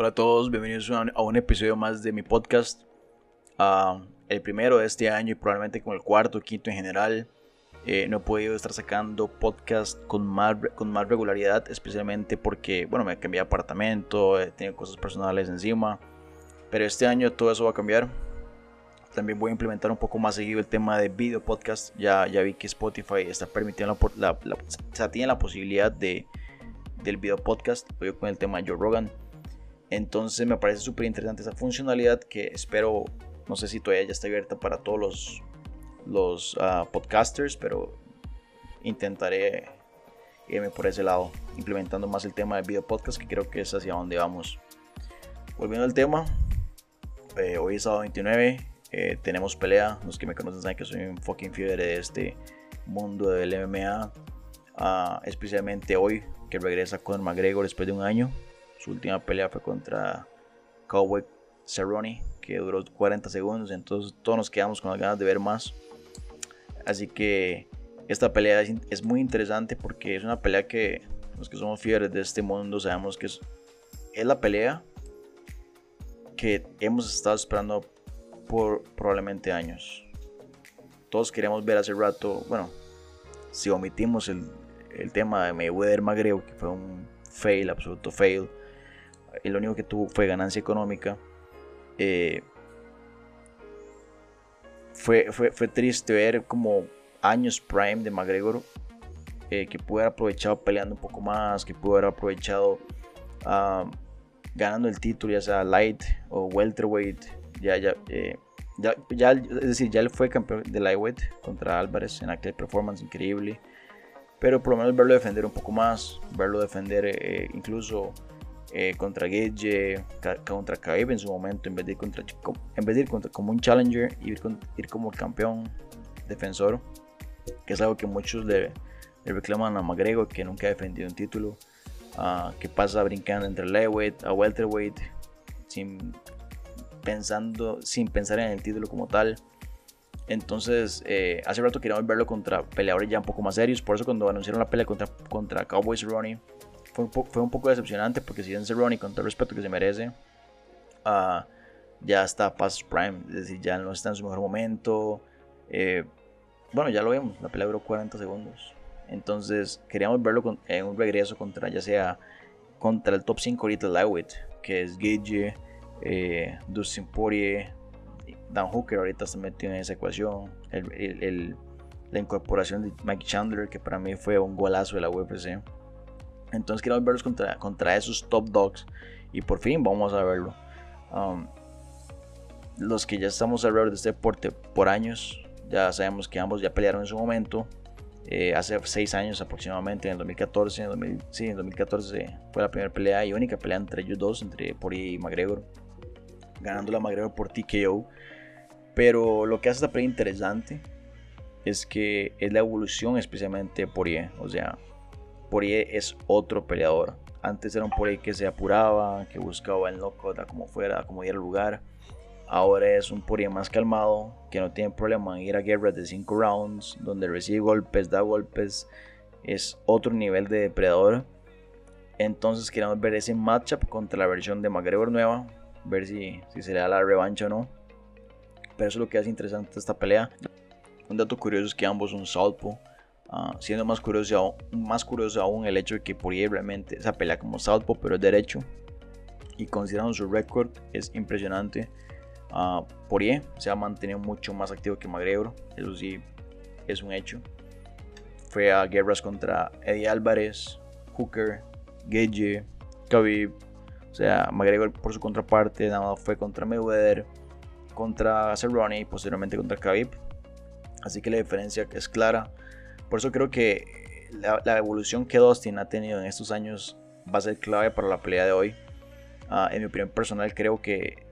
Hola a todos, bienvenidos a un episodio más de mi podcast. Ah, el primero de este año y probablemente con el cuarto quinto en general. Eh, no he podido estar sacando podcast con más, con más regularidad, especialmente porque, bueno, me cambié de apartamento, he tenido cosas personales encima. Pero este año todo eso va a cambiar. También voy a implementar un poco más seguido el tema de video podcast. Ya, ya vi que Spotify está permitiendo la, la, o sea, tiene la posibilidad de, del video podcast. Voy con el tema de Joe Rogan. Entonces me parece súper interesante esa funcionalidad que espero, no sé si todavía ya está abierta para todos los, los ah, podcasters, pero intentaré irme por ese lado, implementando más el tema del video podcast, que creo que es hacia donde vamos. Volviendo al tema, eh, hoy es sábado 29, eh, tenemos pelea. Los que me conocen saben que soy un fucking fiebre de este mundo del MMA, ah, especialmente hoy que regresa con McGregor después de un año. Su última pelea fue contra Cowboy Cerrone, que duró 40 segundos. Entonces todos nos quedamos con las ganas de ver más. Así que esta pelea es, muy interesante porque es una pelea que los que somos fiebres de este mundo sabemos que es, la pelea que hemos estado esperando por probablemente años. Todos queremos ver hace rato, bueno, si omitimos el, el tema de Mayweather Magreo, que fue un fail, absoluto fail, y lo único que tuvo fue ganancia económica. Eh, fue, fue, fue, triste ver como años prime de McGregor eh, que pudo haber aprovechado peleando un poco más, que pudo haber aprovechado ah, ganando el título, ya sea light o welterweight. Ya, eh, ya, ya, es decir, ya él fue campeón de lightweight contra Álvarez en aquel performance increíble. Pero por lo menos verlo defender un poco más, verlo defender incluso eh, contra Gage, contra Khabib en su momento, en vez de ir, contra, en vez de ir contra, como un challenger y ir, ir, como campeón defensor, que es algo que muchos le, reclaman a McGregor, que nunca ha defendido un título, uh, que pasa brincando entre lightweight a welterweight, sin, pensando, sin pensar en el título como tal. Entonces, eh, hace rato queríamos verlo contra peleadores ya un poco más serios. Por eso, cuando anunciaron la pelea contra, contra Cowboys Ronnie, fue un, fue un poco decepcionante porque si bien Cerrone, con todo el respeto que se merece, uh, ya está past prime, es decir, ya no está en su mejor momento. Eh, bueno, ya lo vemos, la pelea duró 40 segundos. Entonces, queríamos verlo en un regreso contra, ya sea contra el top 5 ahorita Lightweight, que es Gage, eh, Dustin Poirier, Dan Hooker ahorita se metió en esa ecuación. El, el, la incorporación de Mike Chandler, que para mí fue un golazo de la UFC. Entonces queremos verlos contra, esos top dogs. Y por fin vamos a verlo. Um, los que ya estamos alrededor de este deporte por años, ya sabemos que ambos ya pelearon en su momento. Eh, hace seis años aproximadamente, en el 2014, en sí, en 2014 fue la primera pelea y única pelea entre ellos dos, entre Pori y McGregor, ganando la McGregor por TKO. Pero lo que hace esta pelea interesante es que es la evolución especialmente de o sea, Poirier es otro peleador. Antes era un Poirier que se apuraba, que buscaba el knockout como fuera, como diera lugar. Ahora es un Poirier más calmado, que no tiene problema en ir a guerras de 5 rounds, donde recibe golpes, da golpes. Es otro nivel de depredador. Entonces queremos ver ese matchup contra la versión de McGregor nueva, ver si, si se le da la revancha o no. Pero eso es lo que hace interesante esta pelea. Un dato curioso es que ambos son Southpaw. Ah, siendo más curioso, más curioso aún el hecho de que Poirier realmente esa pelea como Southpaw, pero es derecho. Y considerando su récord, es impresionante. Uh, Poirier se ha mantenido mucho más activo que McGregor, eso sí es un hecho. Fue a guerras contra Eddie Álvarez, Hooker, Gage, Khabib. O sea, McGregor por su contraparte nada más fue contra Mayweather, contra Cerrone y posteriormente contra Khabib. Así que la diferencia es clara. Por eso creo que la, evolución que Dustin ha tenido en estos años va a ser clave para la pelea de hoy. Ah, en mi opinión personal creo que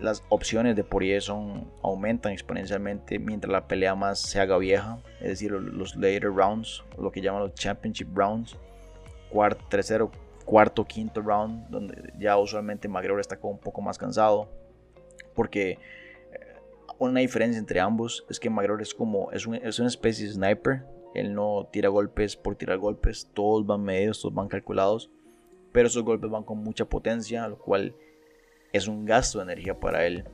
las opciones de Poirier son, aumentan exponencialmente mientras la pelea más se haga vieja, es decir, los later rounds, lo que llaman los championship rounds, cuarto, tercero, cuarto, quinto round, donde ya usualmente McGregor está un poco más cansado, porque una diferencia entre ambos es que McGregor es como, es, es una especie de sniper. Él no tira golpes por tirar golpes, todos van medidos, todos van calculados. pero esos golpes van con mucha potencia, lo cual es un gasto de energía para él.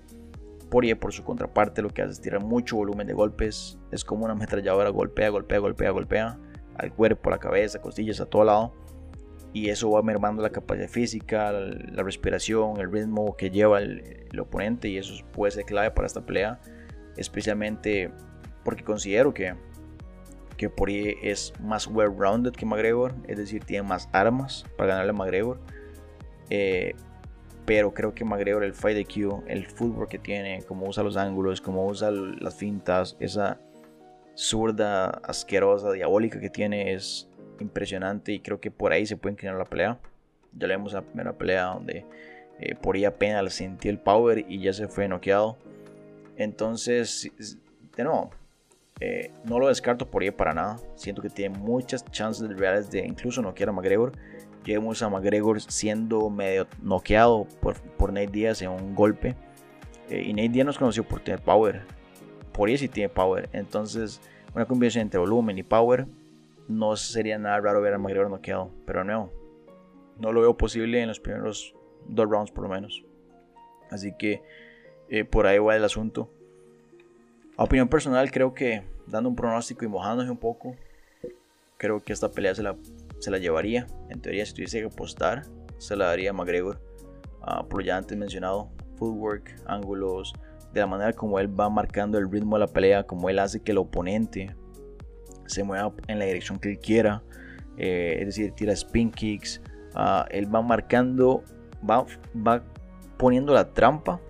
Poirier, por su contraparte, lo que hace es tirar mucho volumen de golpes. Es como una ametralladora, golpea, golpea, golpea, golpea al cuerpo, a la cabeza, costillas, a todo lado. Y eso va mermando la capacidad física, la, respiración, el ritmo que lleva el, oponente. Y eso puede ser clave para esta pelea. Especialmente porque considero que, que Poirier es más well-rounded que McGregor. Es decir, tiene más armas para ganarle a McGregor. Eh, pero creo que McGregor, el fight IQ, el fútbol que tiene, como usa los ángulos, como usa las fintas, esa zurda asquerosa, diabólica que tiene es impresionante y creo que por ahí se puede inclinar la pelea. Ya le vimos la primera pelea donde eh, por ahí apenas sintió el power y ya se fue noqueado. Entonces, de nuevo, eh, no lo descarto por ahí para nada. Siento que tiene muchas chances reales de incluso noquear a McGregor. Llevamos a McGregor siendo medio noqueado por, por Nate Diaz en un golpe. Eh, y Nate Diaz nos conoció por tener power. Por ahí sí tiene power. Entonces, una combinación entre volumen y power. No sería nada raro ver a McGregor noqueado. Pero no. No lo veo posible en los primeros dos rounds por lo menos. Así que eh, por ahí va el asunto. Opinión personal, creo que dando un pronóstico y mojándose un poco, creo que esta pelea se la se la llevaría. En teoría, si tuviese que apostar, se la daría a McGregor. Uh, por ya antes mencionado, footwork, ángulos, de la manera como él va marcando el ritmo de la pelea, como él hace que el oponente se mueva en la dirección que él quiera. Eh, es decir, tira spin kicks. Uh, él va marcando, va, va poniendo la trampa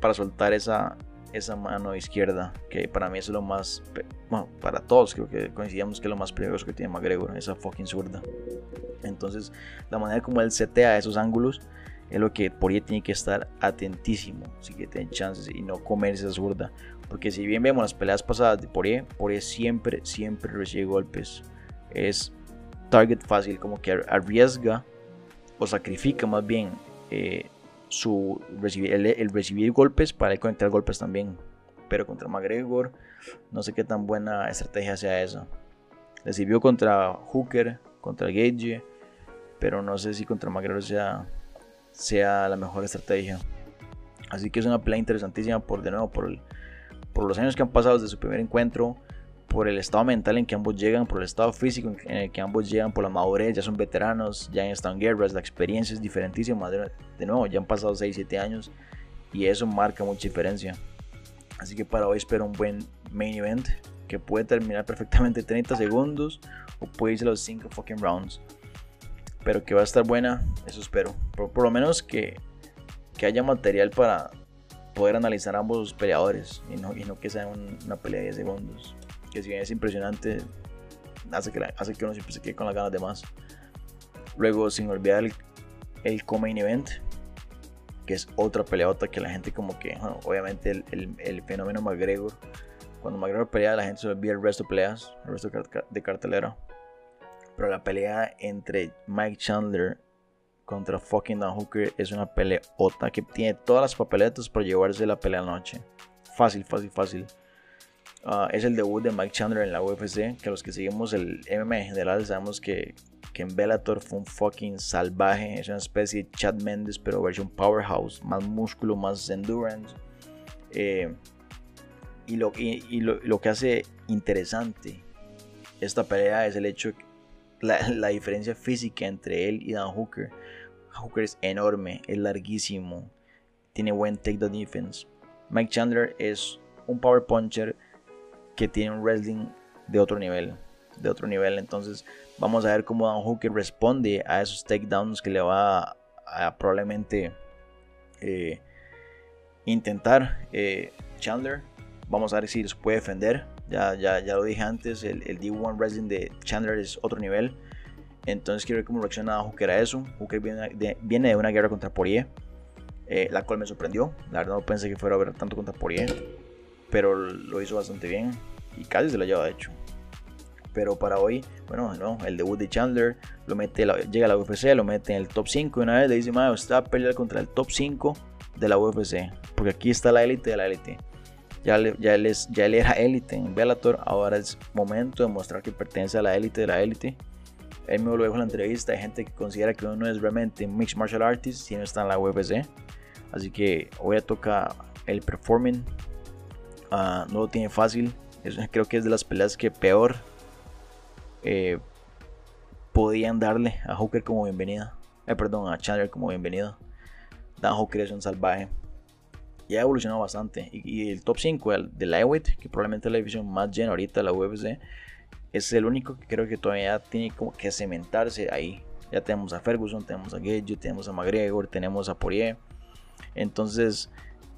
para soltar esa, esa mano izquierda, que para mí es lo más, bueno, para todos creo que coincidimos que es lo más peligroso que tiene McGregor, esa fucking zurda. Entonces, la manera como él setea esos ángulos es lo que por ahí tiene que estar atentísimo, si que tiene chances y no comerse esa zurda. Porque si bien vemos las peleas pasadas de Poirier, Poirier siempre, siempre recibe golpes. Es target fácil, como que arriesga o sacrifica más bien eh, su recibir, el, recibir golpes para conectar golpes también. Pero contra McGregor, no sé qué tan buena estrategia sea esa. Recibió contra Hooker, contra Gage, pero no sé si contra McGregor sea, sea la mejor estrategia. Así que es una pelea interesantísima por de nuevo por, por los años que han pasado desde su primer encuentro por el estado mental en que ambos llegan, por el estado físico en el que ambos llegan, por la madurez, ya son veteranos, ya han estado en guerras, la experiencia es diferentísima, de nuevo, ya han pasado 6-7 años y eso marca mucha diferencia. Así que para hoy espero un buen main event que puede terminar perfectamente 30 segundos o puede irse los 5 fucking rounds. Pero que va a estar buena, eso espero. Por, por lo menos que, que haya material para poder analizar a ambos peleadores y no, y no que sea una pelea de 10 segundos que si bien es impresionante, hace que, hace que uno siempre se quede con las ganas de más. Luego, sin olvidar el, el co-main event, que es otra peleota que la gente como que, obviamente el, el, fenómeno McGregor, cuando McGregor pelea la gente se olvida el resto de peleas, el resto de cartelera. Pero la pelea entre Mike Chandler contra fucking Dan Hooker es una peleota que tiene todas las papeletas para llevarse la pelea a la noche. Fácil, fácil, fácil. Ah, es el debut de Mike Chandler en la UFC, que los que seguimos el MMA en general sabemos que, que en Bellator fue un fucking salvaje, es una especie de Chad Mendes, pero versión powerhouse, más músculo, más endurance. Eh, y, lo, y, lo, que hace interesante esta pelea es el hecho, la, la diferencia física entre él y Dan Hooker. Hooker es enorme, es larguísimo, tiene buen take the defense. Mike Chandler es un power puncher que tiene un wrestling de otro nivel. De otro nivel. Entonces vamos a ver cómo Dan Hooker responde a esos takedowns que le va a, probablemente eh, intentar eh, Chandler. Vamos a ver si los puede defender. Ya, ya, ya lo dije antes, el, D1 Wrestling de Chandler es otro nivel. Entonces quiero ver cómo reacciona Hooker a eso. Hooker viene de, viene de una guerra contra Poirier. Eh, la cual me sorprendió. La verdad no pensé que fuera a ver tanto contra Poirier pero lo hizo bastante bien y casi se lo lleva hecho. Pero para hoy, bueno, no, el debut de Chandler lo mete, llega a la UFC, lo mete en el top 5 y una vez le dice, madre, está a pelear contra el top 5 de la UFC, porque aquí está la élite de la élite. Ya, ya, ya él era élite en Bellator, ahora es momento de mostrar que pertenece a la élite de la élite. Él me lo dijo en la entrevista, hay gente que considera que uno es realmente mixed martial artist si no está en la UFC. Así que hoy toca el performing. Ah, no lo tiene fácil. creo que es de las peleas que peor eh, podían darle a Hooker como bienvenida. Eh, perdón, a Chandler como bienvenida. Dan Hooker es un salvaje. Y ha evolucionado bastante. Y, el top 5 de Lightweight, que probablemente es la división más llena ahorita de la UFC, es el único que creo que todavía tiene como que cementarse ahí. Ya tenemos a Ferguson, tenemos a Gage, tenemos a McGregor, tenemos a Poirier. Entonces,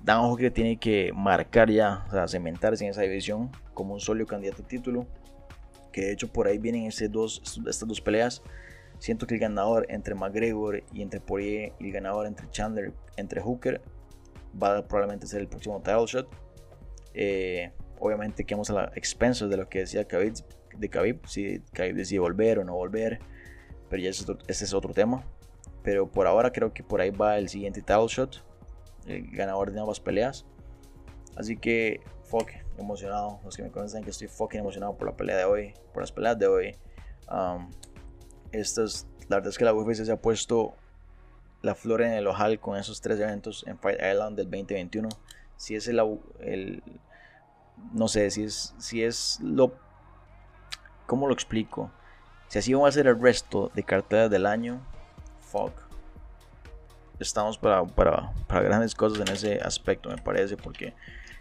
Dan Hooker tiene que marcar ya, o sea, cementarse en esa división como un sólido candidato a título. Que de hecho por ahí vienen dos, estas dos peleas. Siento que el ganador entre McGregor y entre Poirier y el ganador entre Chandler, entre Hooker, va a probablemente ser el próximo title shot. Eh, obviamente quedamos a la expensas de lo que decía Khabib, de Khabib, si Khabib decide volver o no volver, pero ya es, otro, ese es otro tema. Pero por ahora creo que por ahí va el siguiente title shot, el ganador de ambas peleas. Así que, fuck, emocionado. Los que me conocen que estoy fucking emocionado por la pelea de hoy, por las peleas de hoy. Um, estas, la verdad es que la UFC se ha puesto la flor en el ojal con esos tres eventos en Fight Island del 2021. Si es el, el no sé, si es, si es lo, ¿cómo lo explico? Si así va a ser el resto de carteras del año, fuck. Estamos para, para, para grandes cosas en ese aspecto, me parece, porque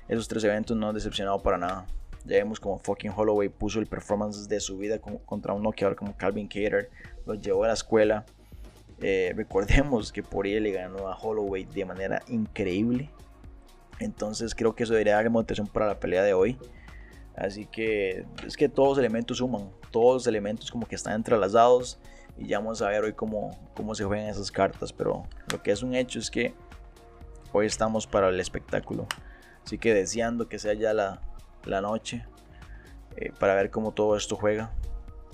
esos tres eventos no han decepcionado para nada. Ya vemos como fucking Holloway puso el performance de su vida contra un noqueador como Calvin Cater, lo llevó a la escuela, eh, recordemos que por le ganó a Holloway de manera increíble. Entonces creo que eso debería dar motivación para la pelea de hoy. Así que es que todos los elementos suman, todos los elementos como que están entrelazados y ya vamos a ver hoy cómo, cómo se juegan esas cartas. Pero lo que es un hecho es que hoy estamos para el espectáculo. Así que deseando que sea ya la, la noche eh, para ver cómo todo esto juega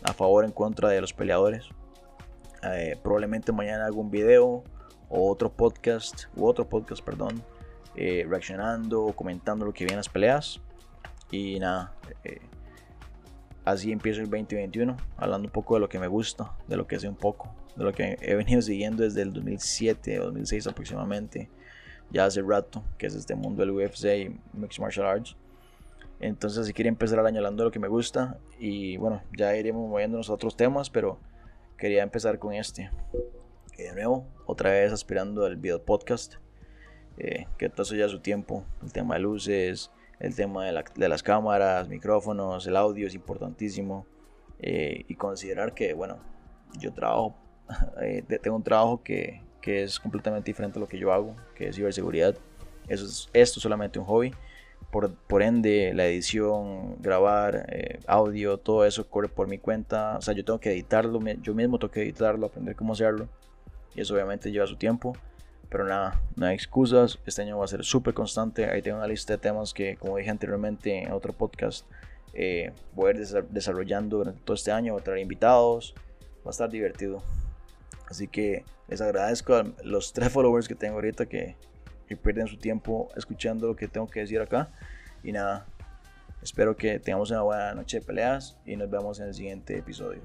a favor en contra de los peleadores. Eh, probablemente mañana hago un video o otro podcast, u otro podcast, perdón, eh, reaccionando o comentando lo que viene las peleas. Y nada, eh, así empiezo el 2021, hablando un poco de lo que me gusta, de lo que sé un poco, de lo que he venido siguiendo desde el 2007 o 2006 aproximadamente, ya hace rato, que es este mundo del UFC y Mixed Martial Arts. Entonces, si quiero empezar el año hablando de lo que me gusta, y bueno, ya iremos moviéndonos a otros temas, pero quería empezar con este. de nuevo, otra vez aspirando al video podcast. Eh, que todo ya su tiempo. El tema de luces, el tema de, las cámaras, micrófonos, el audio es importantísimo. Eh, y considerar que, bueno, yo trabajo, eh, tengo un trabajo que, que, es completamente diferente a lo que yo hago, que es ciberseguridad. Eso es, esto es solamente un hobby. Por, ende, la edición, grabar, eh, audio, todo eso corre por mi cuenta. O sea, yo tengo que editarlo, yo mismo tengo que editarlo, aprender cómo hacerlo. Y eso obviamente lleva su tiempo. Pero nada, no hay excusas. Este año va a ser súper constante. Ahí tengo una lista de temas que, como dije anteriormente en otro podcast, eh, voy a ir desarrollando durante todo este año. Voy a traer invitados. Va a estar divertido. Así que les agradezco a los tres followers que tengo ahorita que que pierden su tiempo escuchando lo que tengo que decir acá. Y nada, espero que tengamos una buena noche de peleas y nos vemos en el siguiente episodio.